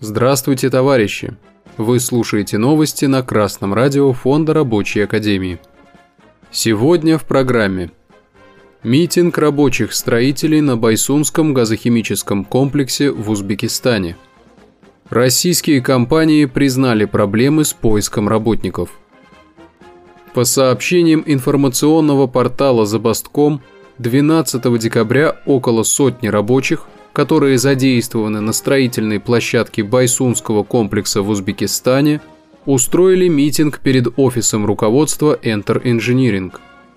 Здравствуйте, товарищи! Вы слушаете новости на Красном радио Фонда Рабочей Академии. Сегодня в программе Митинг рабочих строителей на Байсунском газохимическом комплексе в Узбекистане. Российские компании признали проблемы с поиском работников. По сообщениям информационного портала «Забастком», 12 декабря около сотни рабочих – которые задействованы на строительной площадке Байсунского комплекса в Узбекистане, устроили митинг перед офисом руководства Enter Engineering.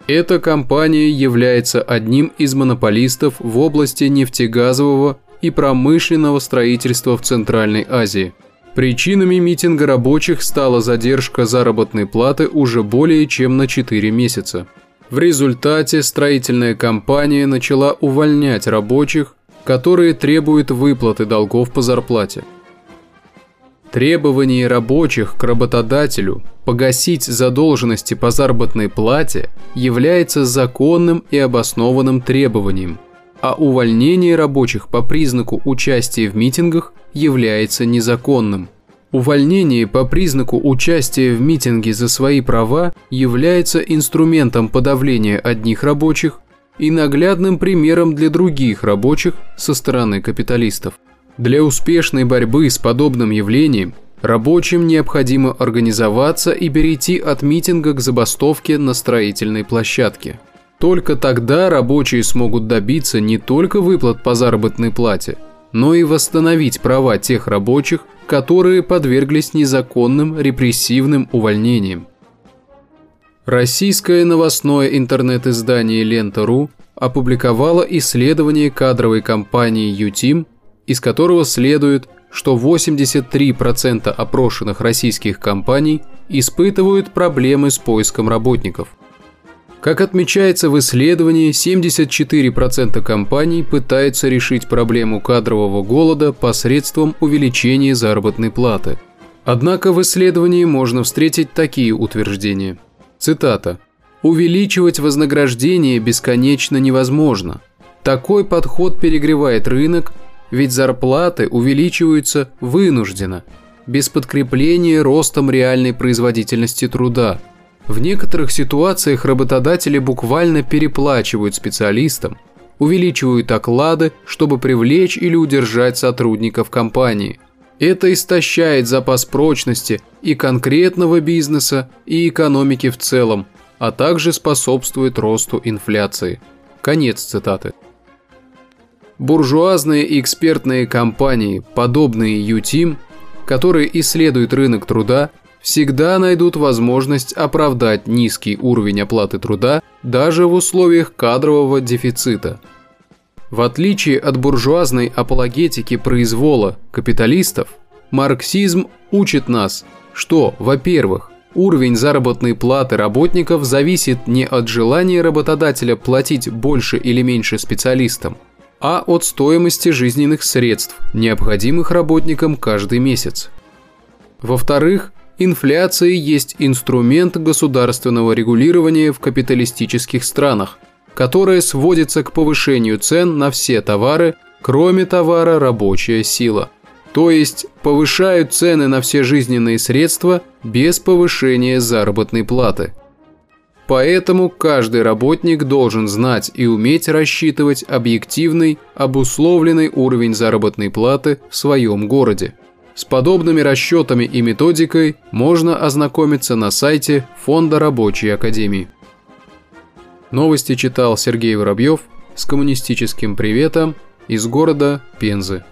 Эта компания является одним из монополистов в области нефтегазового и промышленного строительства в Центральной Азии. Причинами митинга рабочих стала задержка заработной платы уже более чем на 4 месяца. В результате строительная компания начала увольнять рабочих, которые требуют выплаты долгов по зарплате. Требование рабочих к работодателю погасить задолженности по заработной плате является законным и обоснованным требованием, а увольнение рабочих по признаку участия в митингах является незаконным. Увольнение по признаку участия в митинге за свои права является инструментом подавления одних рабочих и наглядным примером для других рабочих со стороны капиталистов. Для успешной борьбы с подобным явлением рабочим необходимо организоваться и перейти от митинга к забастовке на строительной площадке. Только тогда рабочие смогут добиться не только выплат по заработной плате, но и восстановить права тех рабочих, которые подверглись незаконным репрессивным увольнениям. Российское новостное интернет-издание «Лента.ру» опубликовало исследование кадровой компании «Ютим», из которого следует, что 83% опрошенных российских компаний испытывают проблемы с поиском работников. Как отмечается в исследовании, 74% компаний пытаются решить проблему кадрового голода посредством увеличения заработной платы. Однако в исследовании можно встретить такие утверждения – Цитата. «Увеличивать вознаграждение бесконечно невозможно. Такой подход перегревает рынок, ведь зарплаты увеличиваются вынужденно, без подкрепления ростом реальной производительности труда. В некоторых ситуациях работодатели буквально переплачивают специалистам, увеличивают оклады, чтобы привлечь или удержать сотрудников компании – это истощает запас прочности и конкретного бизнеса, и экономики в целом, а также способствует росту инфляции. Конец цитаты. Буржуазные и экспертные компании, подобные UTIM, которые исследуют рынок труда, всегда найдут возможность оправдать низкий уровень оплаты труда даже в условиях кадрового дефицита – в отличие от буржуазной апологетики произвола капиталистов, марксизм учит нас, что, во-первых, уровень заработной платы работников зависит не от желания работодателя платить больше или меньше специалистам, а от стоимости жизненных средств, необходимых работникам каждый месяц. Во-вторых, инфляция есть инструмент государственного регулирования в капиталистических странах – которое сводится к повышению цен на все товары, кроме товара рабочая сила. То есть повышают цены на все жизненные средства без повышения заработной платы. Поэтому каждый работник должен знать и уметь рассчитывать объективный, обусловленный уровень заработной платы в своем городе. С подобными расчетами и методикой можно ознакомиться на сайте Фонда рабочей академии. Новости читал Сергей Воробьев с коммунистическим приветом из города Пензы.